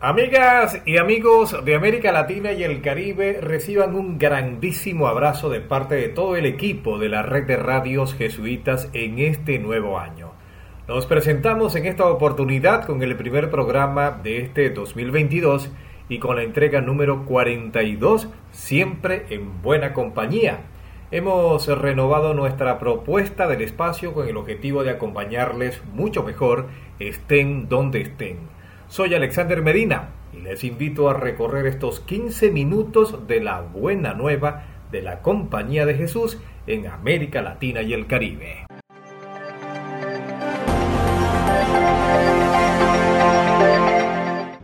Amigas y amigos de América Latina y el Caribe, reciban un grandísimo abrazo de parte de todo el equipo de la red de radios jesuitas en este nuevo año. Nos presentamos en esta oportunidad con el primer programa de este 2022 y con la entrega número 42, siempre en buena compañía. Hemos renovado nuestra propuesta del espacio con el objetivo de acompañarles mucho mejor, estén donde estén. Soy Alexander Medina y les invito a recorrer estos 15 minutos de la buena nueva de la Compañía de Jesús en América Latina y el Caribe.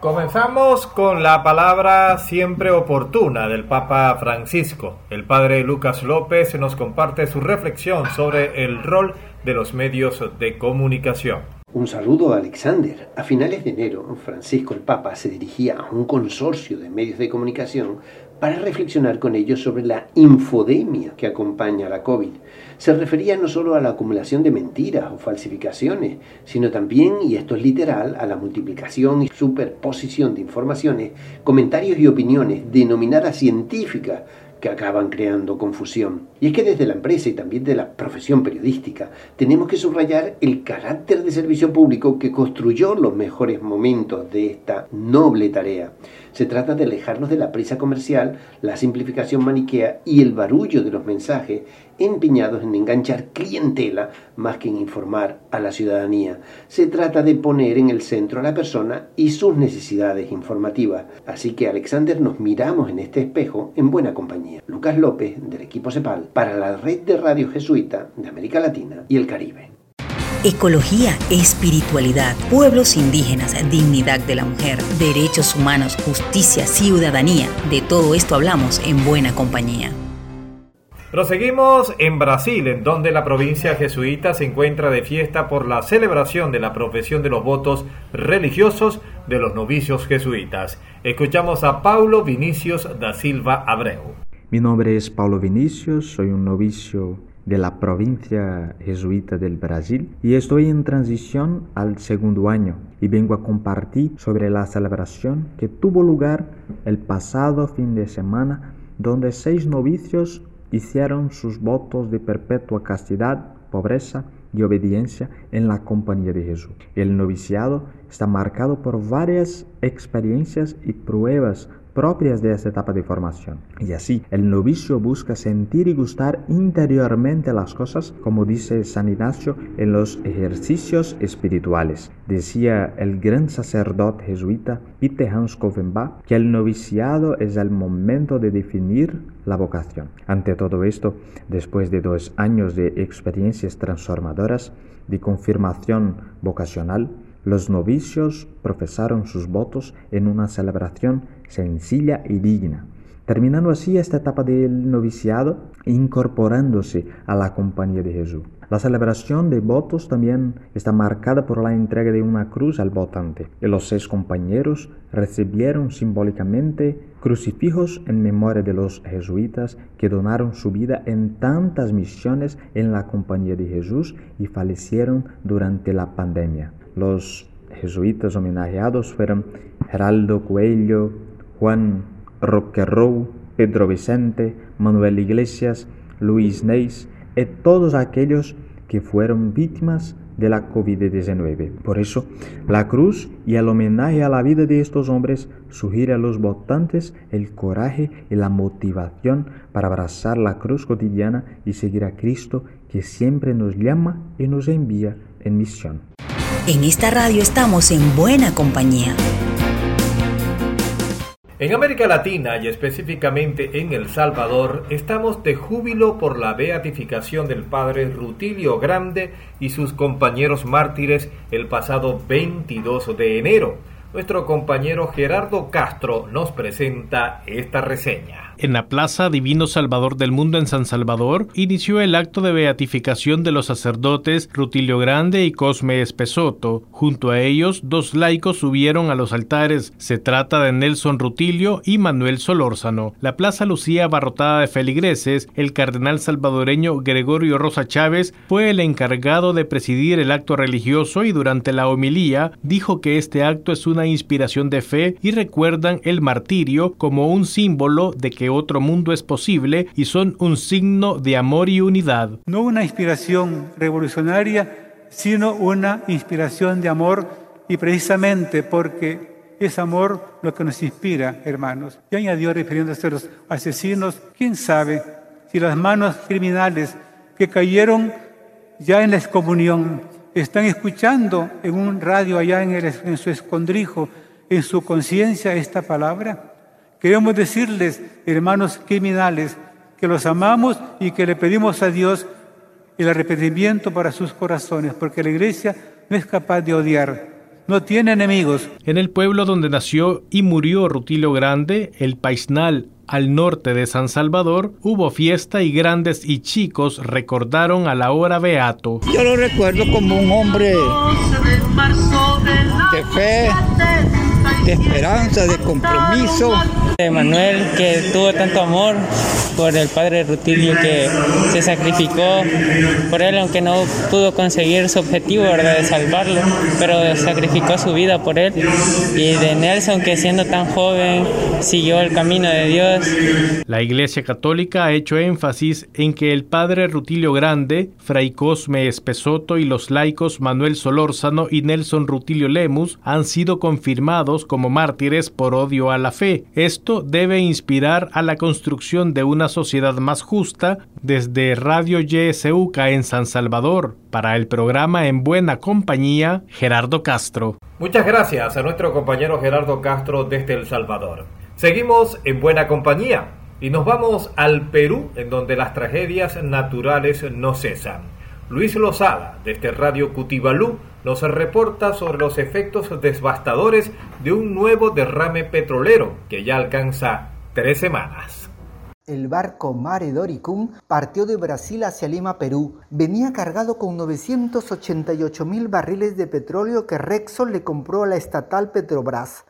Comenzamos con la palabra siempre oportuna del Papa Francisco. El padre Lucas López nos comparte su reflexión sobre el rol de los medios de comunicación. Un saludo a Alexander. A finales de enero, Francisco el Papa se dirigía a un consorcio de medios de comunicación para reflexionar con ellos sobre la infodemia que acompaña a la COVID. Se refería no solo a la acumulación de mentiras o falsificaciones, sino también, y esto es literal, a la multiplicación y superposición de informaciones, comentarios y opiniones denominadas científicas que acaban creando confusión. Y es que desde la empresa y también de la profesión periodística tenemos que subrayar el carácter de servicio público que construyó los mejores momentos de esta noble tarea. Se trata de alejarnos de la prisa comercial, la simplificación maniquea y el barullo de los mensajes empeñados en enganchar clientela más que en informar a la ciudadanía. Se trata de poner en el centro a la persona y sus necesidades informativas. Así que Alexander nos miramos en este espejo en buena compañía. Lucas López, del equipo CEPAL, para la red de radio jesuita de América Latina y el Caribe. Ecología, espiritualidad, pueblos indígenas, dignidad de la mujer, derechos humanos, justicia, ciudadanía. De todo esto hablamos en buena compañía. Proseguimos en Brasil, en donde la provincia jesuita se encuentra de fiesta por la celebración de la profesión de los votos religiosos de los novicios jesuitas. Escuchamos a Paulo Vinicius da Silva Abreu. Mi nombre es Paulo Vinicius, soy un novicio de la provincia jesuita del Brasil y estoy en transición al segundo año y vengo a compartir sobre la celebración que tuvo lugar el pasado fin de semana donde seis novicios hicieron sus votos de perpetua castidad, pobreza y obediencia en la compañía de Jesús. El noviciado está marcado por varias experiencias y pruebas propias de esta etapa de formación. Y así, el novicio busca sentir y gustar interiormente las cosas, como dice San Ignacio en los ejercicios espirituales. Decía el gran sacerdote jesuita Peter Hans Kovenbach que el noviciado es el momento de definir la vocación. Ante todo esto, después de dos años de experiencias transformadoras, de confirmación vocacional, los novicios profesaron sus votos en una celebración sencilla y digna, terminando así esta etapa del noviciado incorporándose a la compañía de Jesús. La celebración de votos también está marcada por la entrega de una cruz al votante. Y los seis compañeros recibieron simbólicamente crucifijos en memoria de los jesuitas que donaron su vida en tantas misiones en la compañía de Jesús y fallecieron durante la pandemia. Los jesuitas homenajeados fueron Geraldo Coelho, Juan Roquerrou, Pedro Vicente, Manuel Iglesias, Luis Neis y todos aquellos que fueron víctimas de la COVID-19. Por eso, la cruz y el homenaje a la vida de estos hombres sugiere a los votantes el coraje y la motivación para abrazar la cruz cotidiana y seguir a Cristo que siempre nos llama y nos envía en misión. En esta radio estamos en buena compañía. En América Latina y específicamente en El Salvador estamos de júbilo por la beatificación del padre Rutilio Grande y sus compañeros mártires el pasado 22 de enero. Nuestro compañero Gerardo Castro nos presenta esta reseña. En la Plaza Divino Salvador del Mundo en San Salvador inició el acto de beatificación de los sacerdotes Rutilio Grande y Cosme Espesoto. Junto a ellos, dos laicos subieron a los altares. Se trata de Nelson Rutilio y Manuel Solórzano. La plaza lucía abarrotada de feligreses. El cardenal salvadoreño Gregorio Rosa Chávez fue el encargado de presidir el acto religioso y durante la homilía dijo que este acto es una inspiración de fe y recuerdan el martirio como un símbolo de que otro mundo es posible y son un signo de amor y unidad. No una inspiración revolucionaria, sino una inspiración de amor y precisamente porque es amor lo que nos inspira, hermanos. Y añadió refiriéndose a los asesinos, quién sabe si las manos criminales que cayeron ya en la excomunión están escuchando en un radio allá en, en su escondrijo, en su conciencia esta palabra. Queremos decirles, hermanos criminales, que los amamos y que le pedimos a Dios el arrepentimiento para sus corazones, porque la iglesia no es capaz de odiar, no tiene enemigos. En el pueblo donde nació y murió Rutilio Grande, el Paisnal, al norte de San Salvador, hubo fiesta y grandes y chicos recordaron a la hora beato. Yo lo recuerdo como un hombre de fe, de esperanza, de compromiso. Manuel, que tuvo tanto amor por el padre Rutilio, que se sacrificó por él, aunque no pudo conseguir su objetivo ¿verdad? de salvarlo, pero sacrificó su vida por él. Y de Nelson, que siendo tan joven, siguió el camino de Dios. La Iglesia Católica ha hecho énfasis en que el padre Rutilio Grande, Fray Cosme Espesoto y los laicos Manuel Solórzano y Nelson Rutilio Lemus han sido confirmados como mártires por odio a la fe. Esto debe inspirar a la construcción de una sociedad más justa desde Radio YSUCA en San Salvador. Para el programa En Buena Compañía, Gerardo Castro. Muchas gracias a nuestro compañero Gerardo Castro desde El Salvador. Seguimos en Buena Compañía y nos vamos al Perú, en donde las tragedias naturales no cesan. Luis Lozada, desde Radio Cutibalú, nos reporta sobre los efectos devastadores de un nuevo derrame petrolero que ya alcanza tres semanas. El barco Mare Doricum partió de Brasil hacia Lima, Perú. Venía cargado con 988 mil barriles de petróleo que Rexol le compró a la estatal Petrobras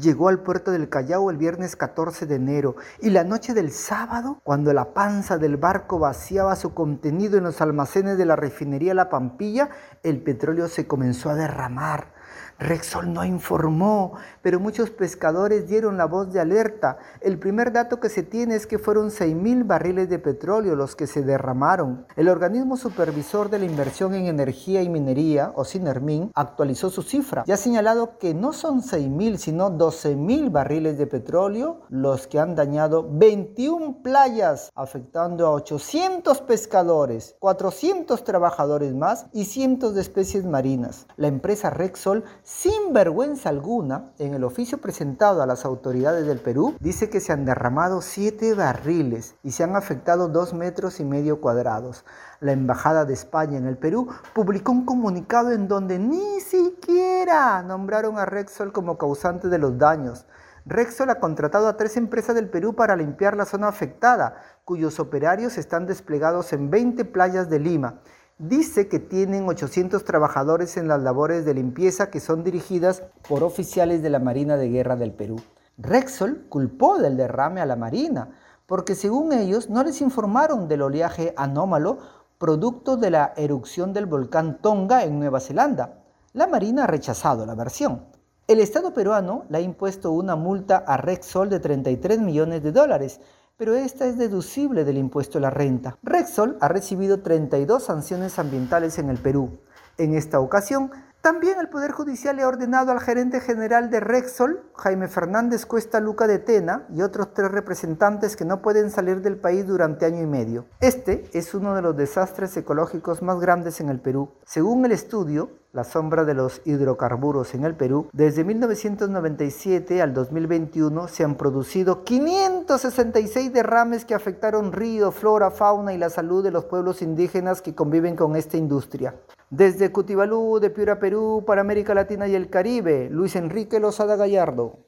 llegó al puerto del Callao el viernes 14 de enero y la noche del sábado, cuando la panza del barco vaciaba su contenido en los almacenes de la refinería La Pampilla, el petróleo se comenzó a derramar. Rexol no informó, pero muchos pescadores dieron la voz de alerta. El primer dato que se tiene es que fueron 6.000 barriles de petróleo los que se derramaron. El organismo supervisor de la inversión en energía y minería, o SINERMIN, actualizó su cifra y ha señalado que no son 6.000, sino 12.000 barriles de petróleo los que han dañado 21 playas, afectando a 800 pescadores, 400 trabajadores más y cientos de especies marinas. La empresa Rexol sin vergüenza alguna, en el oficio presentado a las autoridades del Perú, dice que se han derramado siete barriles y se han afectado dos metros y medio cuadrados. La Embajada de España en el Perú publicó un comunicado en donde ni siquiera nombraron a Rexol como causante de los daños. Rexol ha contratado a tres empresas del Perú para limpiar la zona afectada, cuyos operarios están desplegados en 20 playas de Lima dice que tienen 800 trabajadores en las labores de limpieza que son dirigidas por oficiales de la Marina de Guerra del Perú. Rexol culpó del derrame a la Marina, porque según ellos no les informaron del oleaje anómalo producto de la erupción del volcán Tonga en Nueva Zelanda. La Marina ha rechazado la versión. El Estado peruano le ha impuesto una multa a Rexol de 33 millones de dólares pero esta es deducible del impuesto a la renta. Rexol ha recibido 32 sanciones ambientales en el Perú. En esta ocasión, también el Poder Judicial le ha ordenado al gerente general de Rexol, Jaime Fernández Cuesta Luca de Tena, y otros tres representantes que no pueden salir del país durante año y medio. Este es uno de los desastres ecológicos más grandes en el Perú. Según el estudio, la sombra de los hidrocarburos en el Perú, desde 1997 al 2021 se han producido 566 derrames que afectaron río, flora, fauna y la salud de los pueblos indígenas que conviven con esta industria. Desde Cutibalú, de Piura, Perú, para América Latina y el Caribe, Luis Enrique Lozada Gallardo.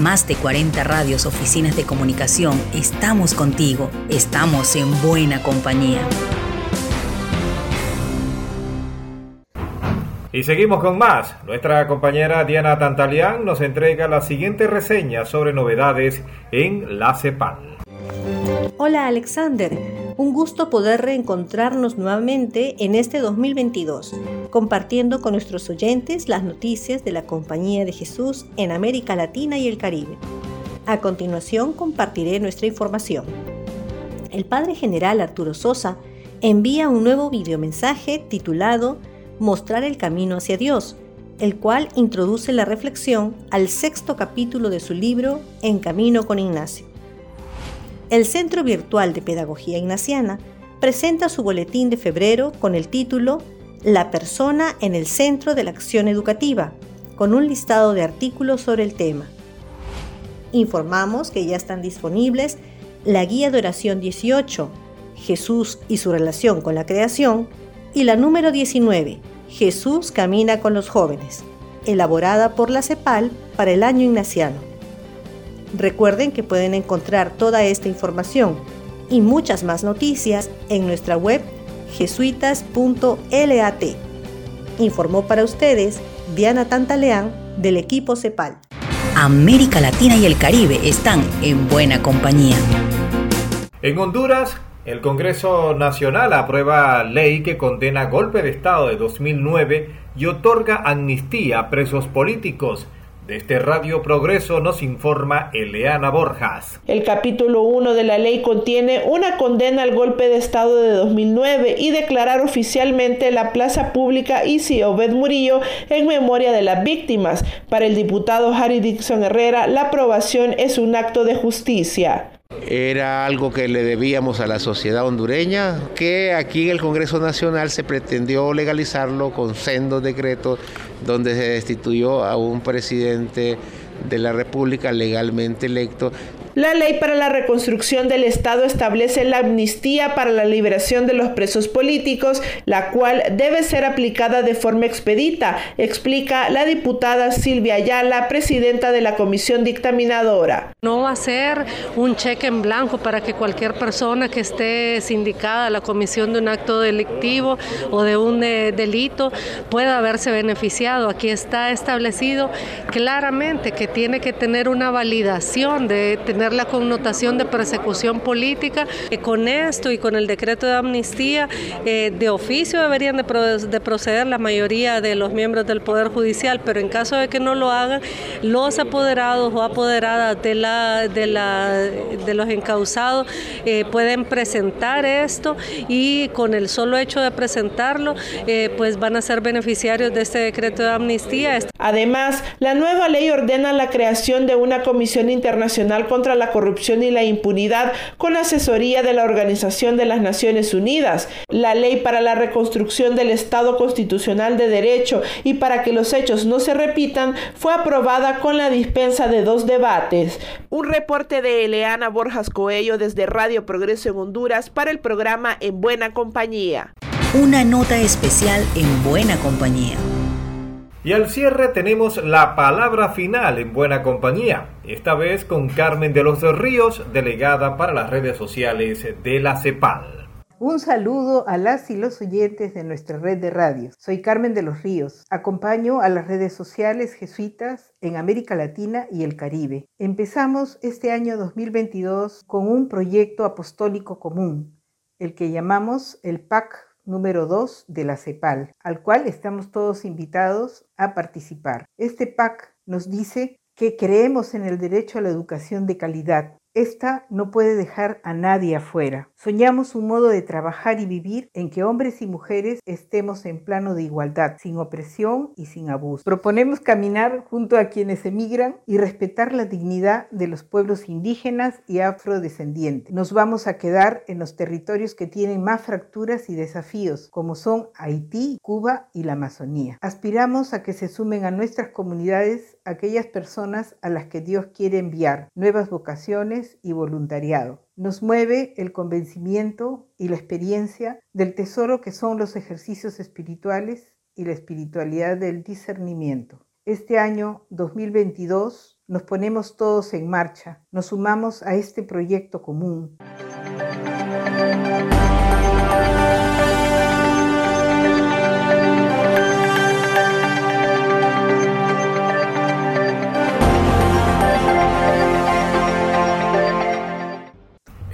Más de 40 radios, oficinas de comunicación, estamos contigo, estamos en buena compañía. Y seguimos con más. Nuestra compañera Diana Tantalián nos entrega la siguiente reseña sobre novedades en la CEPAL. Hola Alexander, un gusto poder reencontrarnos nuevamente en este 2022, compartiendo con nuestros oyentes las noticias de la Compañía de Jesús en América Latina y el Caribe. A continuación compartiré nuestra información. El Padre General Arturo Sosa envía un nuevo videomensaje titulado Mostrar el camino hacia Dios, el cual introduce la reflexión al sexto capítulo de su libro En Camino con Ignacio. El Centro Virtual de Pedagogía Ignaciana presenta su boletín de febrero con el título La persona en el centro de la acción educativa, con un listado de artículos sobre el tema. Informamos que ya están disponibles la Guía de Oración 18, Jesús y su relación con la creación, y la número 19, Jesús camina con los jóvenes, elaborada por la CEPAL para el año ignaciano. Recuerden que pueden encontrar toda esta información y muchas más noticias en nuestra web jesuitas.lat. Informó para ustedes Diana Tantaleán del equipo CEPAL. América Latina y el Caribe están en buena compañía. En Honduras, el Congreso Nacional aprueba ley que condena golpe de Estado de 2009 y otorga amnistía a presos políticos. De este Radio Progreso nos informa Eleana Borjas. El capítulo 1 de la ley contiene una condena al golpe de Estado de 2009 y declarar oficialmente la plaza pública Isi Obed Murillo en memoria de las víctimas. Para el diputado Harry Dixon Herrera, la aprobación es un acto de justicia. Era algo que le debíamos a la sociedad hondureña, que aquí en el Congreso Nacional se pretendió legalizarlo con sendos decretos donde se destituyó a un presidente de la República legalmente electo la ley para la reconstrucción del Estado establece la amnistía para la liberación de los presos políticos, la cual debe ser aplicada de forma expedita, explica la diputada Silvia Ayala, presidenta de la comisión dictaminadora. No va a ser un cheque en blanco para que cualquier persona que esté sindicada a la comisión de un acto delictivo o de un eh, delito pueda haberse beneficiado. Aquí está establecido claramente que tiene que tener una validación de tener la connotación de persecución política. Eh, con esto y con el decreto de amnistía, eh, de oficio deberían de, proceder la mayoría de los miembros del Poder Judicial, pero en caso de que no lo hagan, los apoderados o apoderadas de, la, de, la, de los encausados eh, pueden presentar esto y con el solo hecho de presentarlo, pues van a ser beneficiarios de este decreto de amnistía. Además, la nueva ley ordena la creación de una comisión internacional contra la corrupción y la impunidad con asesoría de la Organización de las Naciones Unidas, la ley para la reconstrucción del Estado constitucional de derecho y para que los hechos no se repitan fue aprobada con la dispensa de dos debates. Un reporte de Eleana Borjas Coello desde Radio Progreso en Honduras para el programa En Buena Compañía. Una nota especial en Buena Compañía. Y al cierre tenemos la palabra final en buena compañía, esta vez con Carmen de los Ríos, delegada para las redes sociales de la CEPAL. Un saludo a las y los oyentes de nuestra red de radios. Soy Carmen de los Ríos. Acompaño a las redes sociales jesuitas en América Latina y el Caribe. Empezamos este año 2022 con un proyecto apostólico común, el que llamamos el PAC número 2 de la CEPAL, al cual estamos todos invitados a participar. Este PAC nos dice que creemos en el derecho a la educación de calidad, esta no puede dejar a nadie afuera. Soñamos un modo de trabajar y vivir en que hombres y mujeres estemos en plano de igualdad, sin opresión y sin abuso. Proponemos caminar junto a quienes emigran y respetar la dignidad de los pueblos indígenas y afrodescendientes. Nos vamos a quedar en los territorios que tienen más fracturas y desafíos, como son Haití, Cuba y la Amazonía. Aspiramos a que se sumen a nuestras comunidades aquellas personas a las que Dios quiere enviar, nuevas vocaciones, y voluntariado. Nos mueve el convencimiento y la experiencia del tesoro que son los ejercicios espirituales y la espiritualidad del discernimiento. Este año 2022 nos ponemos todos en marcha, nos sumamos a este proyecto común.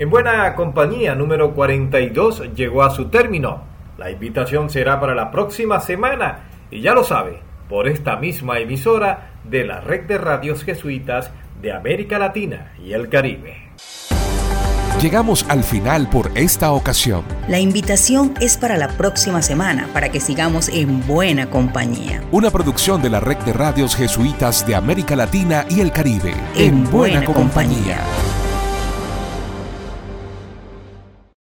En buena compañía número 42 llegó a su término. La invitación será para la próxima semana y ya lo sabe, por esta misma emisora de la red de radios jesuitas de América Latina y el Caribe. Llegamos al final por esta ocasión. La invitación es para la próxima semana para que sigamos en buena compañía. Una producción de la red de radios jesuitas de América Latina y el Caribe. En, buena, compañía.